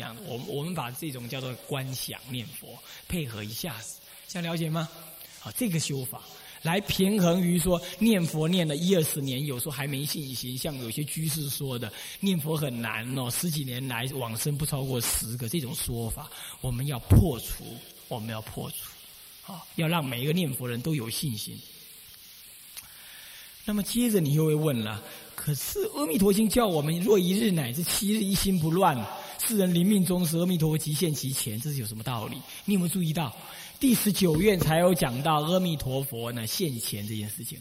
这样，我我们把这种叫做观想念佛，配合一下子，这样了解吗？好，这个修法来平衡于说念佛念了一二十年，有时候还没信心，像有些居士说的念佛很难哦，十几年来往生不超过十个这种说法，我们要破除，我们要破除，好，要让每一个念佛人都有信心。那么接着你又会问了，可是阿弥陀经叫我们若一日乃至七日一心不乱。世人临命终时，阿弥陀佛即现其前，这是有什么道理？你有没有注意到第十九愿才有讲到阿弥陀佛呢现前这件事情？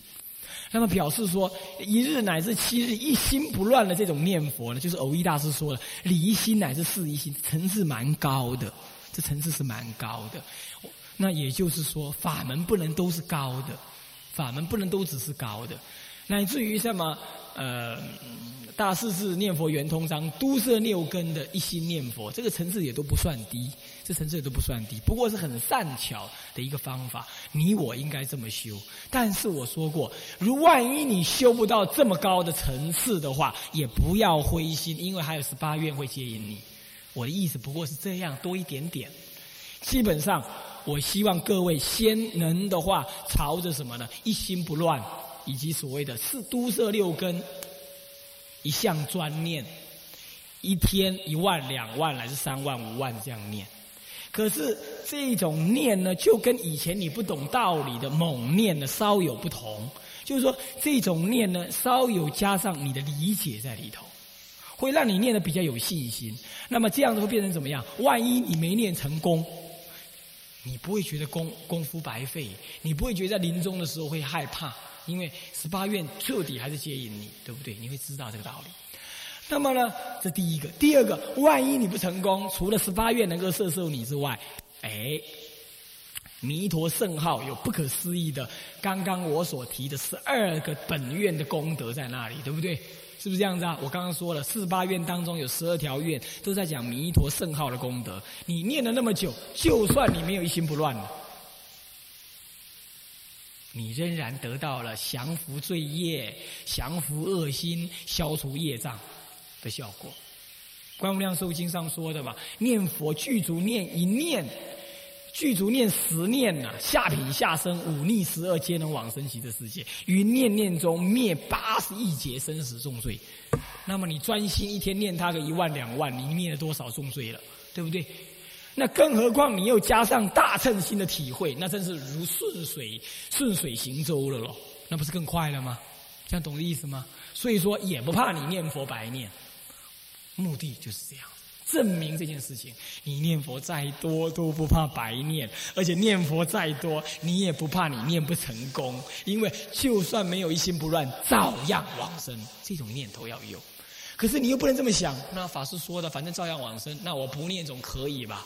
那么表示说一日乃至七日一心不乱的这种念佛呢，就是偶一大师说了，理一心乃至事一心，层次蛮高的，这层次是蛮高的。那也就是说，法门不能都是高的，法门不能都只是高的，乃至于什么呃。大势至念佛圆通章，都摄六根的一心念佛，这个层次也都不算低，这层次也都不算低。不过是很善巧的一个方法，你我应该这么修。但是我说过，如万一你修不到这么高的层次的话，也不要灰心，因为还有十八愿会接引你。我的意思不过是这样，多一点点。基本上，我希望各位先能的话，朝着什么呢？一心不乱，以及所谓的四都摄六根。一项专念，一天一万、两万，还是三万、五万这样念。可是这种念呢，就跟以前你不懂道理的猛念呢稍有不同。就是说，这种念呢，稍有加上你的理解在里头，会让你念的比较有信心。那么这样子会变成怎么样？万一你没念成功，你不会觉得功功夫白费，你不会觉得在临终的时候会害怕。因为十八愿彻底还是接引你，对不对？你会知道这个道理。那么呢，这第一个，第二个，万一你不成功，除了十八愿能够摄受你之外，哎，弥陀圣号有不可思议的，刚刚我所提的十二个本愿的功德在那里，对不对？是不是这样子啊？我刚刚说了，四十八愿当中有十二条愿都在讲弥陀圣号的功德。你念了那么久，就算你没有一心不乱。你仍然得到了降服罪业、降服恶心、消除业障的效果。观无量寿经上说的嘛，念佛具足念一念，具足念十念呐，下品下生五逆十二皆能往生极乐世界。于念念中灭八十亿劫生死重罪。那么你专心一天念他个一万两万，你灭了多少重罪了？对不对？那更何况你又加上大乘心的体会，那真是如顺水顺水行舟了咯，那不是更快了吗？这样懂的意思吗？所以说也不怕你念佛白念，目的就是这样，证明这件事情，你念佛再多都不怕白念，而且念佛再多，你也不怕你念不成功，因为就算没有一心不乱，照样往生。这种念头要有，可是你又不能这么想。那法师说的，反正照样往生，那我不念总可以吧？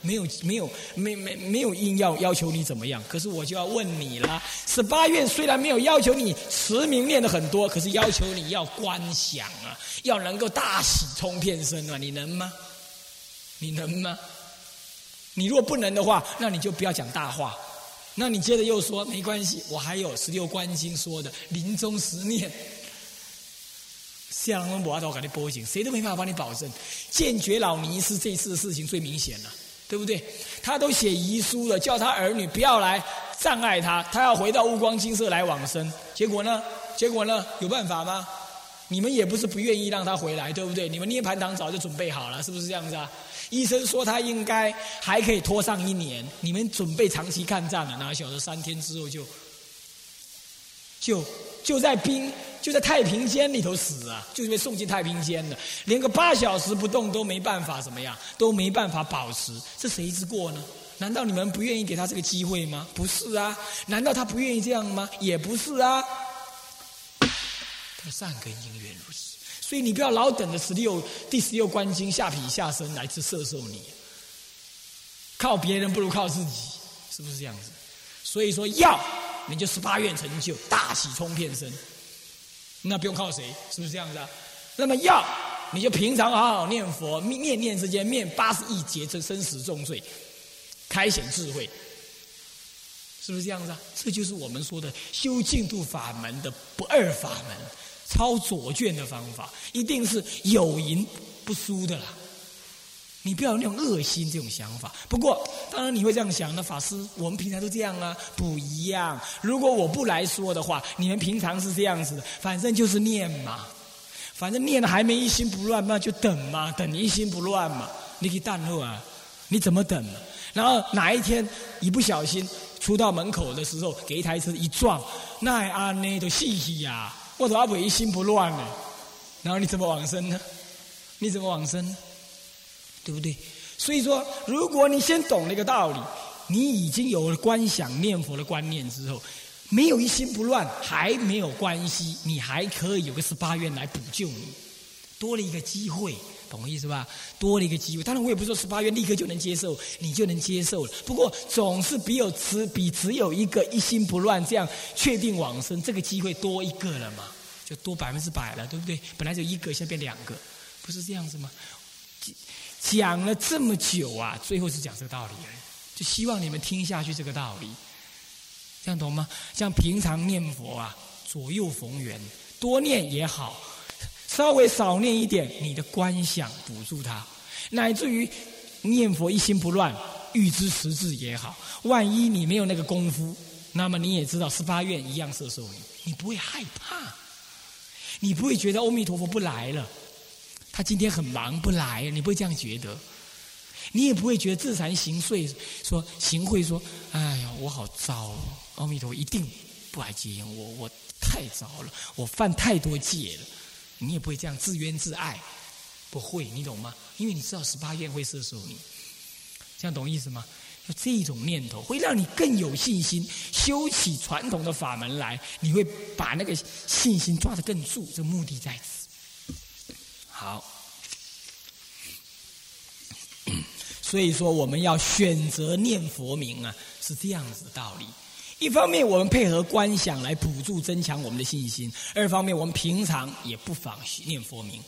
没有没有没没没有硬要要求你怎么样，可是我就要问你了。十八愿虽然没有要求你持名念的很多，可是要求你要观想啊，要能够大喜冲遍身啊，你能吗？你能吗？你如果不能的话，那你就不要讲大话。那你接着又说没关系，我还有十六观经说的临终十念，像我们摩头给你波警，谁都没办法帮你保证。见觉老尼是这次的事情最明显了。对不对？他都写遗书了，叫他儿女不要来障碍他，他要回到乌光金色来往生。结果呢？结果呢？有办法吗？你们也不是不愿意让他回来，对不对？你们涅盘堂早就准备好了，是不是这样子啊？医生说他应该还可以拖上一年，你们准备长期抗战了，哪晓得三天之后就就就在冰。就在太平间里头死啊，就是被送进太平间的，连个八小时不动都没办法，怎么样都没办法保持，这谁之过呢？难道你们不愿意给他这个机会吗？不是啊，难道他不愿意这样吗？也不是啊，他善根因缘如此，所以你不要老等着十六第十六关经下品下生来自摄受你，靠别人不如靠自己，是不是这样子？所以说要你就十八愿成就，大喜冲天身。那不用靠谁，是不是这样子啊？那么要你就平常好好念佛，念念之间念八十亿劫这生死重罪，开显智慧，是不是这样子啊？这就是我们说的修净土法门的不二法门，抄左卷的方法，一定是有赢不输的啦。你不要有那种恶心这种想法。不过，当然你会这样想，那法师，我们平常都这样啊，不一样。如果我不来说的话，你们平常是这样子的，反正就是念嘛，反正念了还没一心不乱，嘛就等嘛，等一心不乱嘛。你可以淡后啊，你怎么等？然后哪一天一不小心出到门口的时候，给一台车一撞，那啊那都嘻嘻呀，我都阿不一心不乱呢。然后你怎么往生呢？你怎么往生？对不对？所以说，如果你先懂那个道理，你已经有了观想念佛的观念之后，没有一心不乱还没有关系，你还可以有个十八愿来补救你，多了一个机会，懂我意思吧？多了一个机会。当然，我也不说十八愿立刻就能接受，你就能接受了。不过，总是比有只比只有一个一心不乱这样确定往生这个机会多一个了嘛？就多百分之百了，对不对？本来就一个，现在变两个，不是这样子吗？讲了这么久啊，最后是讲这个道理，就希望你们听下去这个道理，这样懂吗？像平常念佛啊，左右逢源，多念也好，稍微少念一点，你的观想补助它，乃至于念佛一心不乱，欲知实质也好。万一你没有那个功夫，那么你也知道十八愿一样摄受你，你不会害怕，你不会觉得阿弥陀佛不来了。他今天很忙不来，你不会这样觉得，你也不会觉得自惭形秽，说行贿说，哎呀，我好糟，阿弥陀一定不来接应我，我太糟了，我犯太多戒了，你也不会这样自怨自艾，不会，你懂吗？因为你知道十八愿会射手你，这样懂意思吗？就这种念头会让你更有信心，修起传统的法门来，你会把那个信心抓得更住，这目的在此。好，所以说我们要选择念佛名啊，是这样子的道理。一方面我们配合观想来补助增强我们的信心；二方面我们平常也不妨念佛名。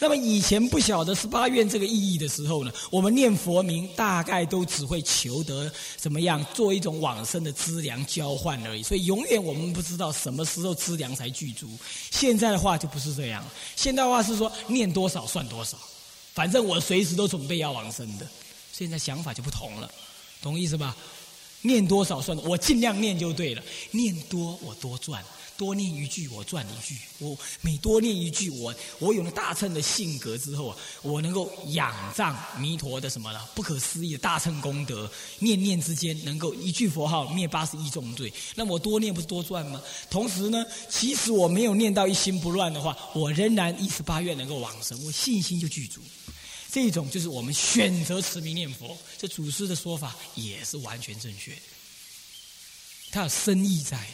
那么以前不晓得十八愿这个意义的时候呢，我们念佛名大概都只会求得怎么样做一种往生的资粮交换而已，所以永远我们不知道什么时候资粮才具足。现在的话就不是这样，现在话是说念多少算多少，反正我随时都准备要往生的。现在想法就不同了，懂意思吧？念多少算，我尽量念就对了，念多我多赚。多念一句，我赚一句。我每多念一句，我我有了大乘的性格之后啊，我能够仰仗弥陀的什么呢？不可思议的大乘功德，念念之间能够一句佛号灭八十一重罪。那我多念不是多赚吗？同时呢，其实我没有念到一心不乱的话，我仍然一十八愿能够往生，我信心就具足。这种就是我们选择持名念佛，这祖师的说法也是完全正确的，他有深意在。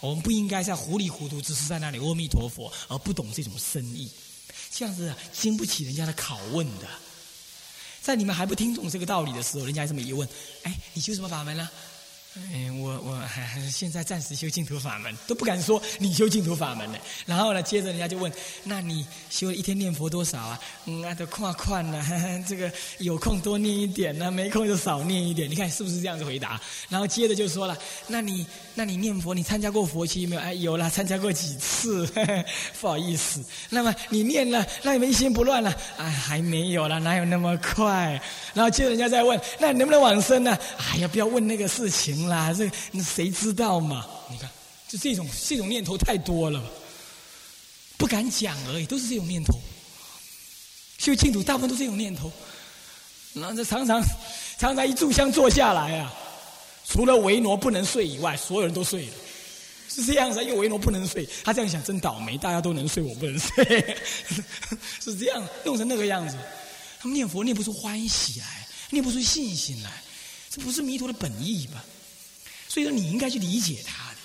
我们不应该在糊里糊涂，只是在那里阿弥陀佛，而不懂这种深意，这样子经不起人家的拷问的。在你们还不听懂这个道理的时候，人家这么一问：“哎，你修什么法门呢？”哎，我我还现在暂时修净土法门，都不敢说你修净土法门呢。然后呢，接着人家就问：那你修了一天念佛多少啊？嗯，那都跨宽了，这个有空多念一点呢，没空就少念一点。你看是不是这样子回答？然后接着就说了：那你那你念佛，你参加过佛期没有？哎，有了，参加过几次，不好意思。那么你念了，那你们一心不乱了？哎，还没有了，哪有那么快？然后接着人家再问：那你能不能往生呢？哎呀，不要问那个事情。啦，这那谁知道嘛？你看，就这种这种念头太多了，不敢讲而已，都是这种念头。修净土大部分都这种念头，然后这常常常常一炷香坐下来啊，除了维诺不能睡以外，所有人都睡了，是这样子。因为维诺不能睡，他这样想真倒霉，大家都能睡，我不能睡，是这样弄成那个样子。他们念佛念不出欢喜来，念不出信心来，这不是弥陀的本意吧？所以说，你应该去理解他的。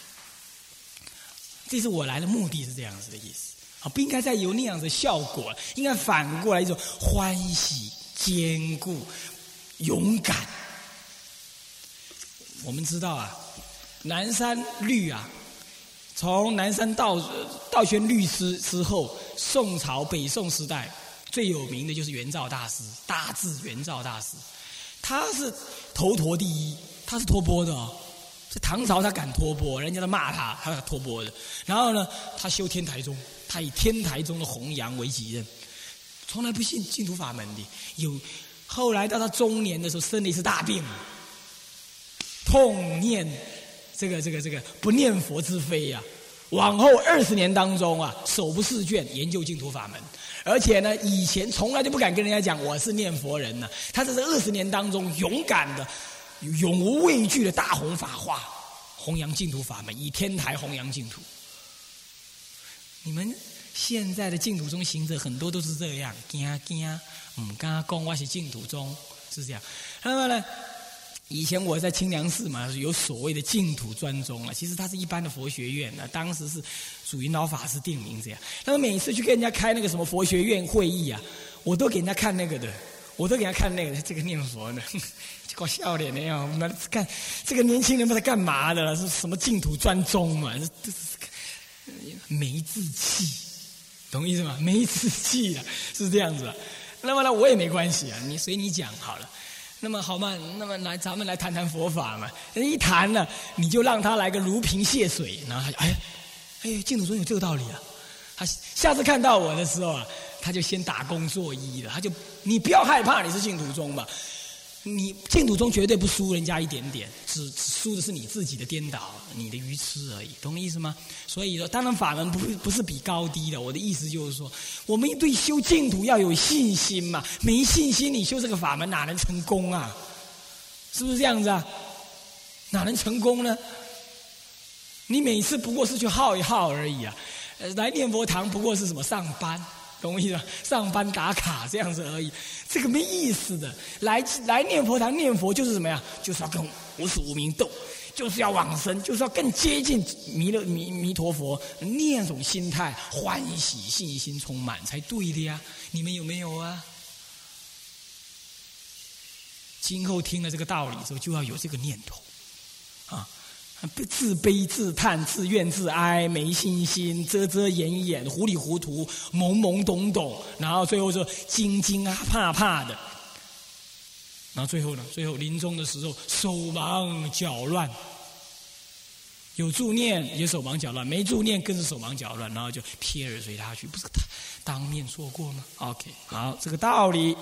这是我来的目的是这样子的意思啊，不应该再有那样的效果，应该反过来一种欢喜、坚固、勇敢。我们知道啊，南山律啊，从南山道道宣律师之后，宋朝北宋时代最有名的就是元照大师，大智元照大师，他是头陀第一，他是托钵的。这唐朝他敢托钵，人家都骂他，他托钵的。然后呢，他修天台宗，他以天台宗的弘扬为己任，从来不信净土法门的。有后来到他中年的时候，生了一次大病，痛念这个这个这个不念佛之非呀。往后二十年当中啊，手不释卷研究净土法门，而且呢，以前从来就不敢跟人家讲我是念佛人呢。他在这二十年当中，勇敢的、永无畏惧的大弘法化，弘扬净土法门，以天台弘扬净土。你们现在的净土中行者很多都是这样，惊惊，唔敢讲我是净土中，是这样。那么呢？以前我在清凉寺嘛，有所谓的净土专宗啊，其实它是一般的佛学院啊，当时是属于老法师定名这样。那么每次去跟人家开那个什么佛学院会议啊，我都给人家看那个的，我都给他看那个这个念佛的，搞笑脸的样，那干这个年轻人不知道干嘛的？是什么净土专宗嘛？没志气，懂意思吗？没志气啊，是这样子。那么呢，我也没关系啊，你随你讲好了。那么好嘛，那么来咱们来谈谈佛法嘛。人一谈呢，你就让他来个如瓶泻水，然后他就哎，哎，净土宗有这个道理啊。他下次看到我的时候啊，他就先打工作揖了。他就你不要害怕，你是净土中嘛。你净土中绝对不输人家一点点，只输的是你自己的颠倒，你的愚痴而已，懂我意思吗？所以说，当然法门不不是比高低的。我的意思就是说，我们对修净土要有信心嘛，没信心你修这个法门哪能成功啊？是不是这样子啊？哪能成功呢？你每次不过是去耗一耗而已啊，来念佛堂不过是什么上班。懂我意思吗？上班打卡这样子而已，这个没意思的。来来念佛堂念佛就是什么呀？就是要跟无始无明斗，就是要往生，就是要更接近弥勒弥弥陀佛那种心态，欢喜信心充满才对的呀。你们有没有啊？今后听了这个道理之后，就要有这个念头。自卑、自叹、自怨、自哀，没信心，遮遮掩掩，糊里糊涂，懵懵懂懂，然后最后就惊惊啊怕怕的，然后最后呢？最后临终的时候手忙脚乱，有助念也手忙脚乱，没助念更是手忙脚乱，然后就撇耳随他去，不是他当面说过吗？OK，好，这个道理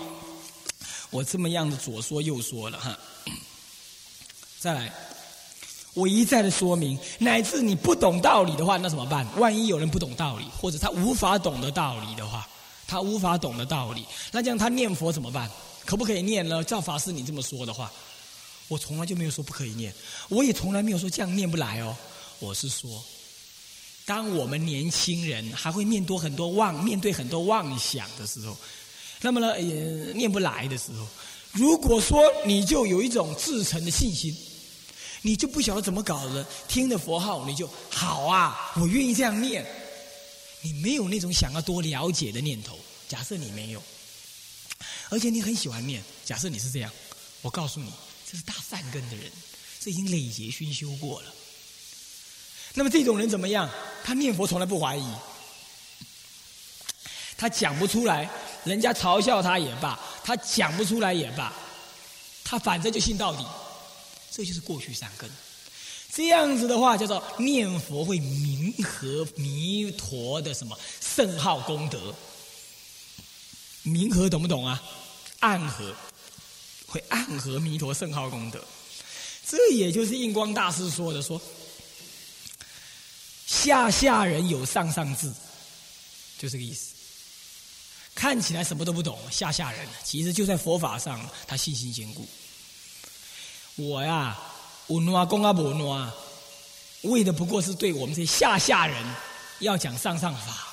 我这么样的左说右说了哈，再来。我一再的说明，乃至你不懂道理的话，那怎么办？万一有人不懂道理，或者他无法懂得道理的话，他无法懂得道理，那这样他念佛怎么办？可不可以念呢？赵法师，你这么说的话，我从来就没有说不可以念，我也从来没有说这样念不来哦。我是说，当我们年轻人还会面对很多妄面对很多妄想的时候，那么呢，也念不来的时候，如果说你就有一种自成的信心。你就不晓得怎么搞的，听的佛号你就好啊，我愿意这样念。你没有那种想要多了解的念头。假设你没有，而且你很喜欢念。假设你是这样，我告诉你，这是大善根的人，这已经累劫熏修过了。那么这种人怎么样？他念佛从来不怀疑，他讲不出来，人家嘲笑他也罢，他讲不出来也罢，他反正就信到底。这就是过去三根，这样子的话叫做念佛会明和弥陀的什么？圣号功德，明和懂不懂啊？暗合会暗合弥陀圣号功德，这也就是印光大师说的说，下下人有上上智，就这个意思。看起来什么都不懂，下下人。其实就在佛法上他信心坚固。我呀，我挪公阿婆挪，为的不过是对我们这些下下人要讲上上法，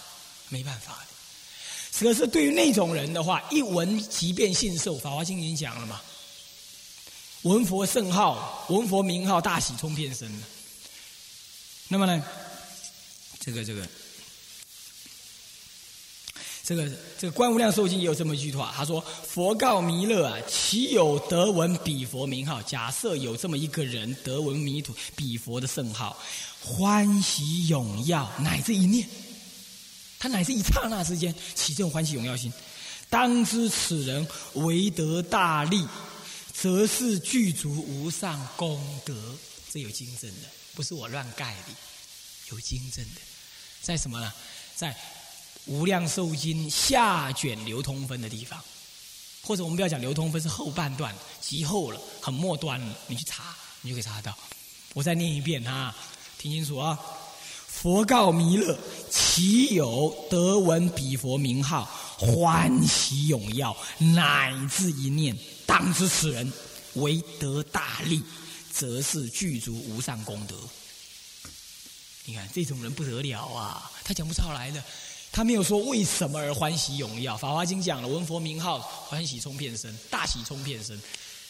没办法的。可是对于那种人的话，一闻即便信受，《法华经》已经讲了嘛，闻佛圣号，闻佛名号，大喜冲遍身那么呢，这个这个。这个这个观无量寿经也有这么一句话，他说：“佛告弥勒啊，岂有得闻彼佛名号？假设有这么一个人得闻弥陀彼佛的圣号，欢喜踊耀，乃至一念，他乃至一刹那之间起这种欢喜踊耀心，当知此人为得大利，则是具足无上功德。这有经证的，不是我乱盖的，有经证的，在什么呢？在。”无量寿经下卷流通分的地方，或者我们不要讲流通分，是后半段，极后了，很末端了。你去查，你就可以查得到。我再念一遍哈，听清楚啊！佛告弥勒：其有得闻彼佛名号，欢喜踊跃，乃至一念，当知此人为得大利，则是具足无上功德。你看这种人不得了啊！他讲不出来的。他没有说为什么而欢喜荣耀，《法华经》讲了闻佛名号，欢喜冲遍身，大喜冲遍身，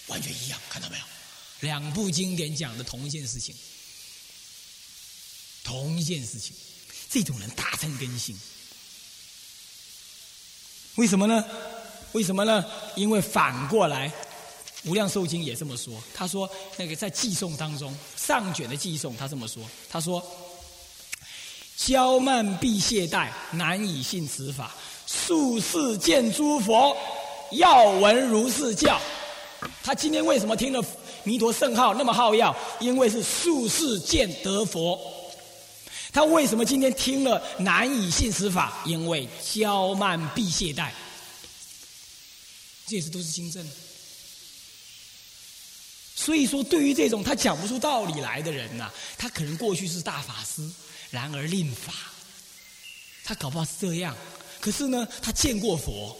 完全一样，看到没有？两部经典讲的同一件事情，同一件事情，这种人大增根性。为什么呢？为什么呢？因为反过来，《无量寿经》也这么说。他说，那个在寄送当中，上卷的寄送，他这么说。他说。骄慢必懈怠，难以信此法。术士见诸佛，要闻如是教。他今天为什么听了弥陀圣号那么好要？因为是术士见得佛。他为什么今天听了难以信此法？因为骄慢必懈怠。这些都是经证。所以说，对于这种他讲不出道理来的人呐，他可能过去是大法师。然而令法，他搞不好是这样。可是呢，他见过佛，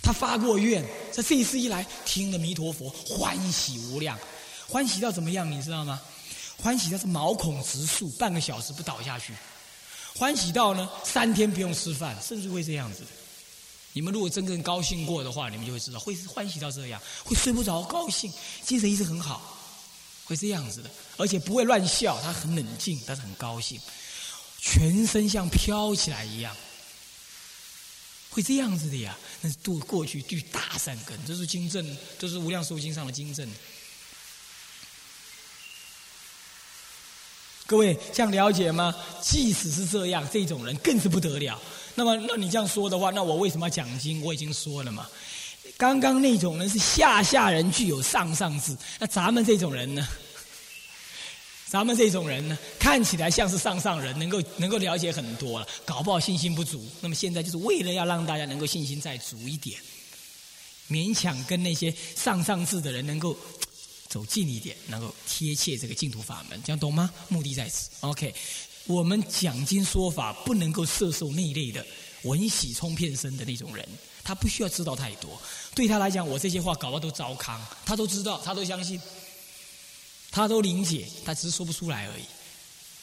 他发过愿，在这一次一来，听了弥陀佛，欢喜无量，欢喜到怎么样？你知道吗？欢喜到是毛孔直竖，半个小时不倒下去；欢喜到呢，三天不用吃饭，甚至会这样子。你们如果真正高兴过的话，你们就会知道，会欢喜到这样，会睡不着，高兴，精神一直很好。会这样子的，而且不会乱笑，他很冷静，但是很高兴，全身像飘起来一样，会这样子的呀。那是度过去具大善根，这是经证，这是无量寿经上的经证。各位这样了解吗？即使是这样，这种人更是不得了。那么，那你这样说的话，那我为什么要讲经？我已经说了嘛。刚刚那种人是下下人具有上上智，那咱们这种人呢？咱们这种人呢，看起来像是上上人，能够能够了解很多了，搞不好信心不足。那么现在就是为了要让大家能够信心再足一点，勉强跟那些上上智的人能够走近一点，能够贴切这个净土法门，这样懂吗？目的在此。OK，我们讲经说法不能够摄受那一类的闻喜冲片身的那种人。他不需要知道太多，对他来讲，我这些话搞得都糟糠，他都知道，他都相信，他都理解，他只是说不出来而已，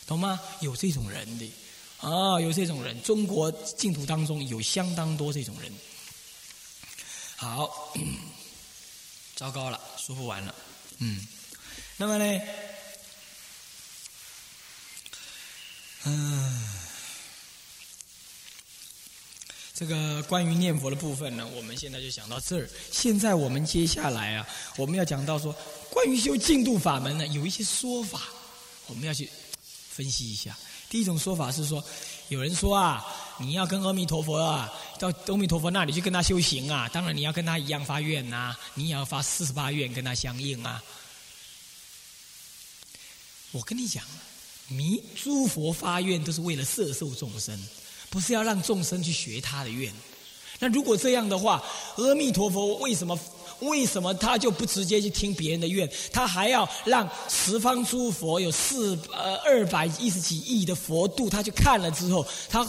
懂吗？有这种人的，啊，有这种人，中国净土当中有相当多这种人。好，糟糕了，说不完了，嗯，那么呢，嗯。这个关于念佛的部分呢，我们现在就讲到这儿。现在我们接下来啊，我们要讲到说，关于修净土法门呢，有一些说法，我们要去分析一下。第一种说法是说，有人说啊，你要跟阿弥陀佛啊，到阿弥陀佛那里去跟他修行啊，当然你要跟他一样发愿呐，你也要发四十八愿跟他相应啊。我跟你讲，弥诸佛发愿都是为了摄受众生。不是要让众生去学他的愿，那如果这样的话，阿弥陀佛为什么为什么他就不直接去听别人的愿，他还要让十方诸佛有四呃二百一十几亿的佛度，他去看了之后，他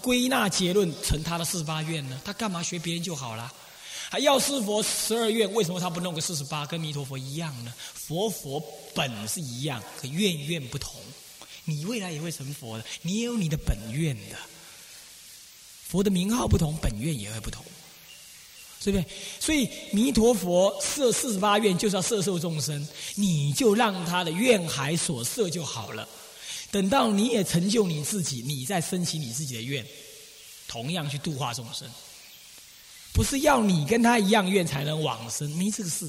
归纳结论成他的四十八愿呢？他干嘛学别人就好了？还要是佛十二愿，为什么他不弄个四十八，跟弥陀佛一样呢？佛佛本是一样，可愿愿不同。你未来也会成佛的，你也有你的本愿的。佛的名号不同，本愿也会不同，对不对？所以弥陀佛设四十八愿，就是要摄受众生，你就让他的愿海所摄就好了。等到你也成就你自己，你再升起你自己的愿，同样去度化众生。不是要你跟他一样愿才能往生，没这个事。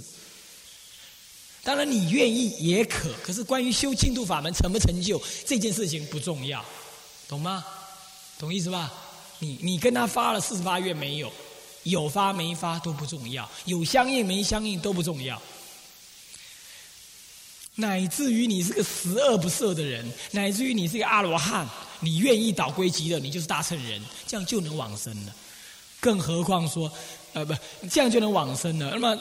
当然你愿意也可，可是关于修净土法门成不成就这件事情不重要，懂吗？懂意思吧？你你跟他发了四十八愿没有？有发没发都不重要，有相应没相应都不重要。乃至于你是个十恶不赦的人，乃至于你是个阿罗汉，你愿意倒归极乐，你就是大乘人，这样就能往生了。更何况说，呃，不，这样就能往生了。那么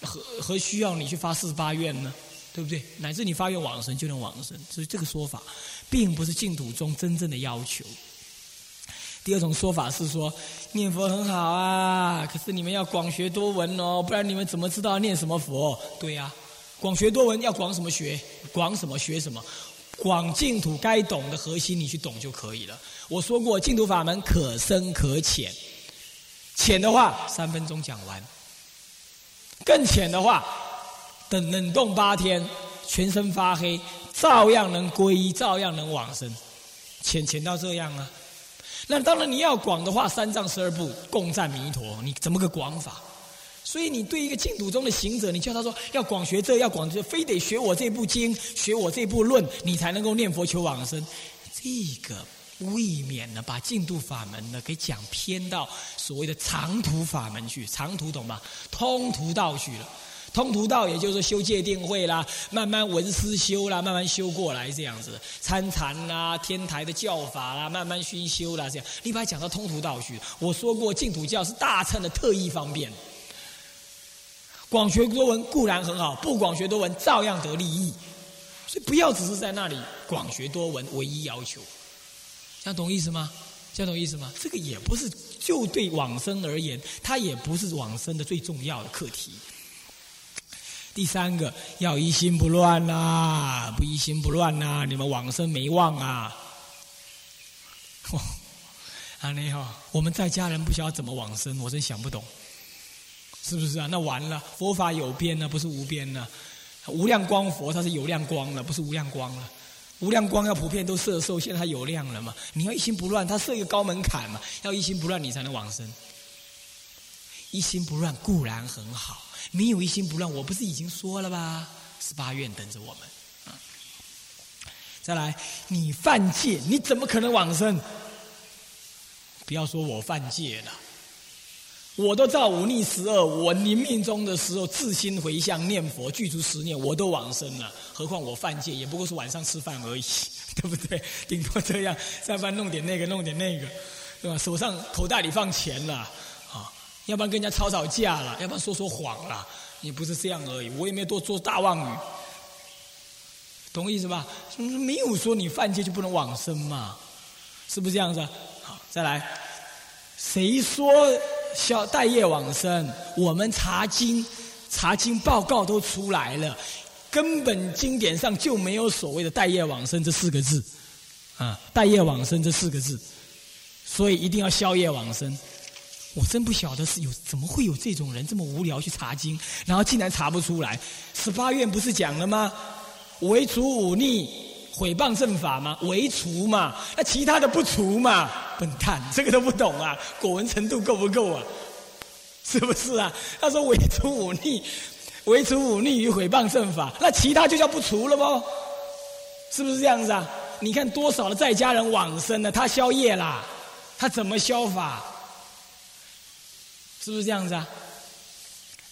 何何需要你去发四十八愿呢？对不对？乃至你发愿往生就能往生，所以这个说法，并不是净土中真正的要求。第二种说法是说，念佛很好啊，可是你们要广学多闻哦，不然你们怎么知道念什么佛？对呀，广学多闻要广什么学？广什么学什么？广净土该懂的核心，你去懂就可以了。我说过，净土法门可深可浅，浅的话三分钟讲完，更浅的话，等冷冻八天，全身发黑，照样能皈依，照样能往生。浅浅到这样啊？那当然你要广的话，三藏十二部共赞弥陀，你怎么个广法？所以你对一个净土中的行者，你叫他说要广学这，要广学，非得学我这部经，学我这部论，你才能够念佛求往生。这个未免呢，把净土法门呢给讲偏到所谓的长途法门去，长途懂吗？通途道去了。通途道，也就是修戒定慧啦，慢慢闻思修啦，慢慢修过来这样子，参禅啦，天台的教法啦，慢慢熏修啦，这样你把它讲到通途道去。我说过，净土教是大乘的特异方便，广学多闻固然很好，不广学多闻照样得利益，所以不要只是在那里广学多闻唯一要求，这样懂意思吗？这样懂意思吗？这个也不是就对往生而言，它也不是往生的最重要的课题。第三个要一心不乱呐，不一心不乱呐，你们往生没望啊！啊，你好，我们在家人不晓得怎么往生，我真想不懂，是不是啊？那完了，佛法有边呢，不是无边呢？无量光佛它是有量光了，不是无量光了。无量光要普遍都摄受，现在它有量了嘛？你要一心不乱，它设一个高门槛嘛？要一心不乱，你才能往生。一心不乱固然很好。没有一心不乱，我不是已经说了吧？十八愿等着我们。再来，你犯戒，你怎么可能往生？不要说我犯戒了，我都造五逆十恶，我临命中的时候自心回向念佛，具足十念，我都往生了。何况我犯戒，也不过是晚上吃饭而已，对不对？顶多这样，下班弄点那个，弄点那个，对吧？手上口袋里放钱了。要不然跟人家吵吵架了，要不然说说谎了，也不是这样而已。我也没有多做大妄语，懂我意思吧？没有说你犯戒就不能往生嘛，是不是这样子？好，再来，谁说小待业往生？我们查经，查经报告都出来了，根本经典上就没有所谓的待业往生这四个字，啊，待业往生这四个字，所以一定要宵夜往生。我真不晓得是有怎么会有这种人这么无聊去查经，然后竟然查不出来。十八愿不是讲了吗？唯除忤逆、毁谤正法吗？唯除嘛，那其他的不除嘛？笨蛋，这个都不懂啊！果文程度够不够啊？是不是啊？他说唯除忤逆、唯除忤逆与毁谤正法，那其他就叫不除了不？是不是这样子啊？你看多少的在家人往生了，他宵夜啦，他怎么消法？是不是这样子啊？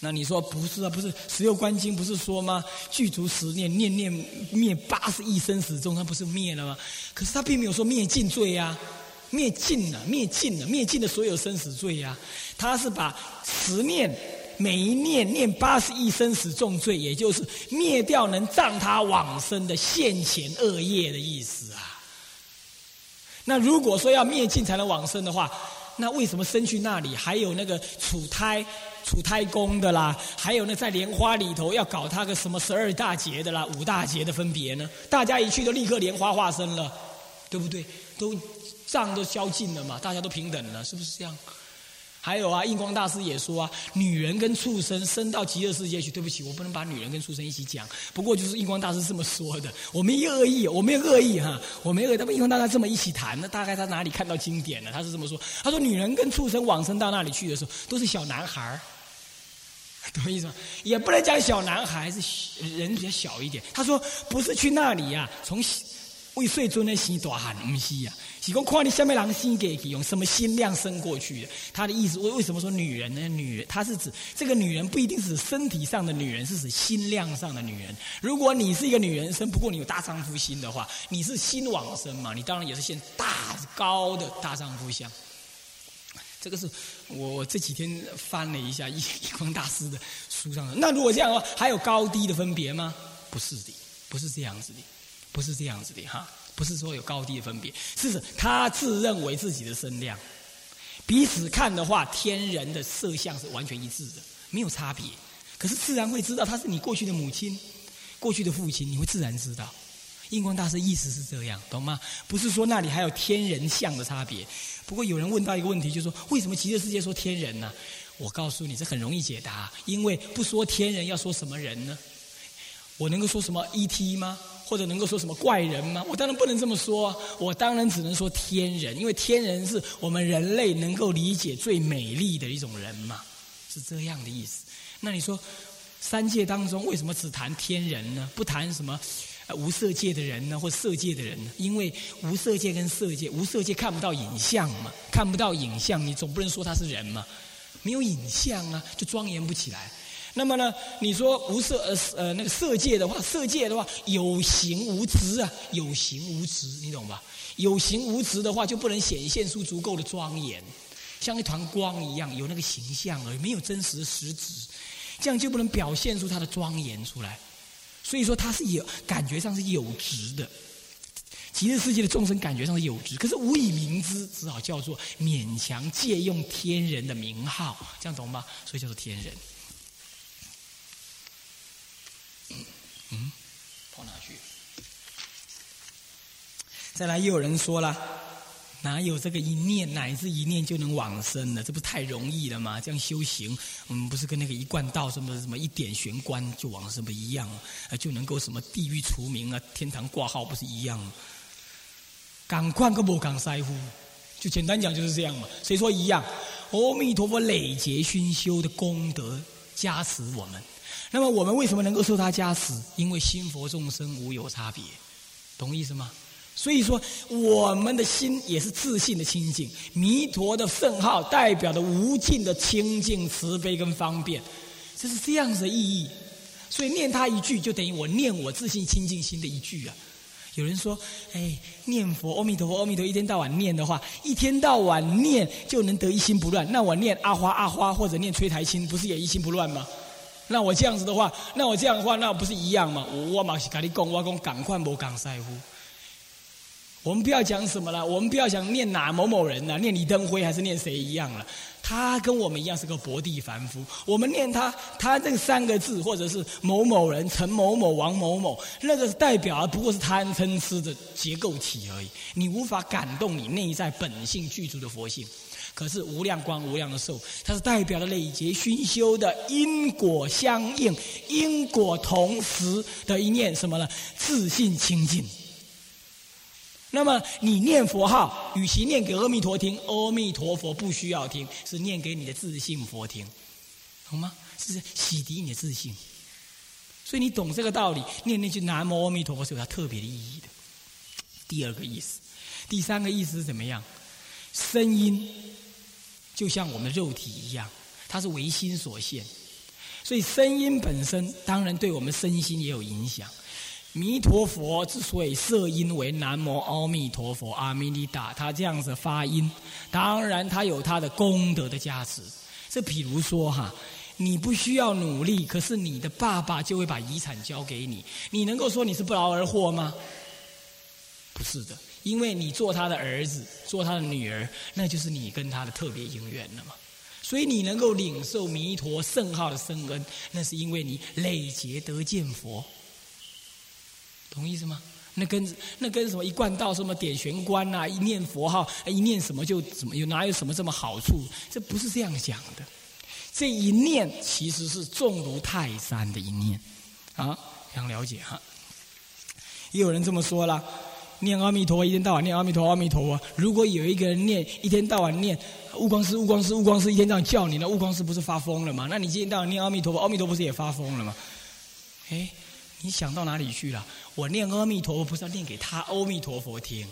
那你说不是啊？不是《十六观经》不是说吗？具足十念，念念灭八十亿生死中，他不是灭了吗？可是他并没有说灭尽罪呀，灭尽了，灭尽了，灭尽了所有生死罪呀。他是把十念每一念念八十亿生死重罪，也就是灭掉能障他往生的现前恶业的意思啊。那如果说要灭尽才能往生的话，那为什么生去那里还有那个储胎、储胎宫的啦？还有那在莲花里头要搞他个什么十二大劫的啦、五大劫的分别呢？大家一去都立刻莲花化身了，对不对？都账都消尽了嘛，大家都平等了，是不是这样？还有啊，印光大师也说啊，女人跟畜生生到极乐世界去。对不起，我不能把女人跟畜生一起讲。不过就是印光大师这么说的，我没恶意，我没有恶意哈，我没恶。他们印光大师这么一起谈，那大概他哪里看到经典了？他是这么说。他说，女人跟畜生往生到那里去的时候，都是小男孩儿，懂意思吗？也不能讲小男孩是人比较小一点。他说，不是去那里呀，从为谁尊的生大汉？不是呀，是讲看你下面人生过去，用什么心量生过去的。他的意思，为为什么说女人呢？女人，他是指这个女人不一定是身体上的女人，是指心量上的女人。如果你是一个女人生，不过你有大丈夫心的话，你是心往生嘛？你当然也是现大高的大丈夫相。这个是我这几天翻了一下一一光大师的书上的。那如果这样的话，还有高低的分别吗？不是的，不是这样子的。不是这样子的哈，不是说有高低的分别，是他自认为自己的身量，彼此看的话，天人的色相是完全一致的，没有差别。可是自然会知道他是你过去的母亲，过去的父亲，你会自然知道。印光大师意思是这样，懂吗？不是说那里还有天人相的差别。不过有人问到一个问题，就是说为什么极乐世界说天人呢？我告诉你，这很容易解答，因为不说天人，要说什么人呢？我能够说什么 ET 吗？或者能够说什么怪人吗？我当然不能这么说，我当然只能说天人，因为天人是我们人类能够理解最美丽的一种人嘛，是这样的意思。那你说三界当中为什么只谈天人呢？不谈什么无色界的人呢，或色界的人呢？因为无色界跟色界，无色界看不到影像嘛，看不到影像，你总不能说他是人嘛，没有影像啊，就庄严不起来。那么呢？你说无色呃呃那个色界的话，色界的话有形无质啊，有形无质，你懂吧？有形无质的话，就不能显现出足够的庄严，像一团光一样，有那个形象而没有真实的实质，这样就不能表现出它的庄严出来。所以说它是有感觉上是有质的，极乐世界的众生感觉上是有质，可是无以明之，只好叫做勉强借用天人的名号，这样懂吗？所以叫做天人。嗯，跑哪去？再来，又有人说了，哪有这个一念乃至一念就能往生的？这不太容易了吗？这样修行，嗯，不是跟那个一贯道什么什么一点玄关就往生不一样啊？就能够什么地狱除名啊，天堂挂号不是一样吗？赶快个不赶塞乎？就简单讲就是这样嘛。谁说一样？阿弥陀佛累劫熏修的功德加持我们。那么我们为什么能够受他加持？因为心佛众生无有差别，懂意思吗？所以说，我们的心也是自信的清净。弥陀的圣号代表的无尽的清净、慈悲跟方便，这是这样子的意义。所以念他一句，就等于我念我自信清净心的一句啊。有人说：“哎，念佛，阿弥陀佛，阿弥陀，一天到晚念的话，一天到晚念就能得一心不乱。那我念阿花阿花，或者念崔台清，不是也一心不乱吗？”那我这样子的话，那我这样的话，那不是一样吗？我我嘛是跟你讲，我讲赶快无讲在乎。我们不要讲什么了，我们不要讲念哪某某人呢？念李登辉还是念谁一样了？他跟我们一样是个薄地凡夫。我们念他，他这三个字，或者是某某人、陈某某、王某某，那个代表不过是贪嗔痴的结构体而已。你无法感动你内在本性具足的佛性。可是无量光、无量的寿，它是代表了累劫熏修的因果相应、因果同时的一念什么呢？自信清净。那么你念佛号，与其念给阿弥陀听，阿弥陀佛不需要听，是念给你的自信佛听，懂吗？是洗涤你的自信。所以你懂这个道理，念那句南无阿弥陀佛是有它特别的意义的。第二个意思，第三个意思是怎么样？声音。就像我们肉体一样，它是唯心所现，所以声音本身当然对我们身心也有影响。弥陀佛之所以设音为南无阿弥陀佛阿弥尼达，他这样子发音，当然他有他的功德的加持。这比如说哈，你不需要努力，可是你的爸爸就会把遗产交给你，你能够说你是不劳而获吗？不是的。因为你做他的儿子，做他的女儿，那就是你跟他的特别姻缘了嘛。所以你能够领受弥陀圣号的圣恩，那是因为你累劫得见佛，懂意思吗？那跟那跟什么一贯道什么点玄关呐，一念佛号，一念什么就怎么有哪有什么这么好处？这不是这样讲的。这一念其实是重如泰山的一念啊，想了解哈。也有人这么说了。念阿弥陀佛，一天到晚念阿弥陀，阿弥陀佛。如果有一个人念一天到晚念悟光师，悟光师，悟光师，一天到晚叫你，那悟光师不是发疯了吗？那你一天到晚念阿弥陀佛，阿弥陀不是也发疯了吗？哎，你想到哪里去了？我念阿弥陀佛，不是要念给他阿弥陀佛听。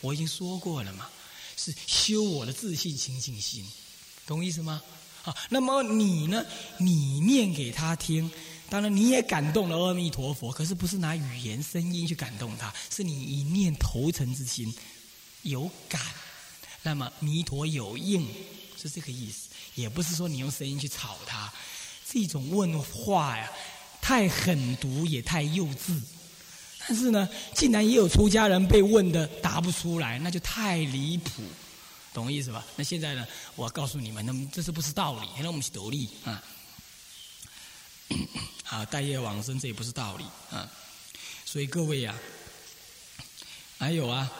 我已经说过了嘛，是修我的自信清净心，懂我意思吗？好，那么你呢？你念给他听，当然你也感动了阿弥陀佛，可是不是拿语言声音去感动他，是你一念投诚之心有感，那么弥陀有应，是这个意思。也不是说你用声音去吵他，这种问话呀，太狠毒也太幼稚。但是呢，竟然也有出家人被问的答不出来，那就太离谱，懂意思吧？那现在呢，我告诉你们，那么这是不是道理？那我们去独立啊。啊，待业往生这也不是道理啊。所以各位呀，还有啊，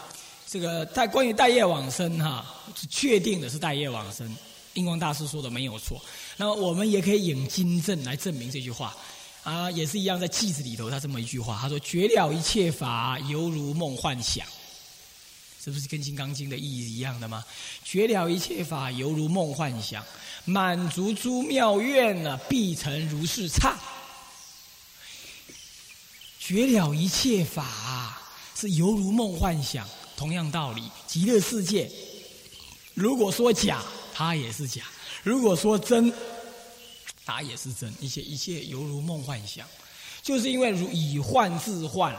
这个待关于待业往生哈，是确定的是待业往生。印光大师说的没有错。那么我们也可以引经证来证明这句话。啊，也是一样，在偈子里头，他这么一句话，他说：“绝了一切法，犹如梦幻想。”这不是跟《金刚经》的意义一样的吗？绝了一切法，犹如梦幻想，满足诸妙愿呢，必成如是刹。绝了一切法，是犹如梦幻想，同样道理。极乐世界，如果说假，它也是假；如果说真，它也是真，一切一切犹如梦幻想，就是因为如以幻自幻，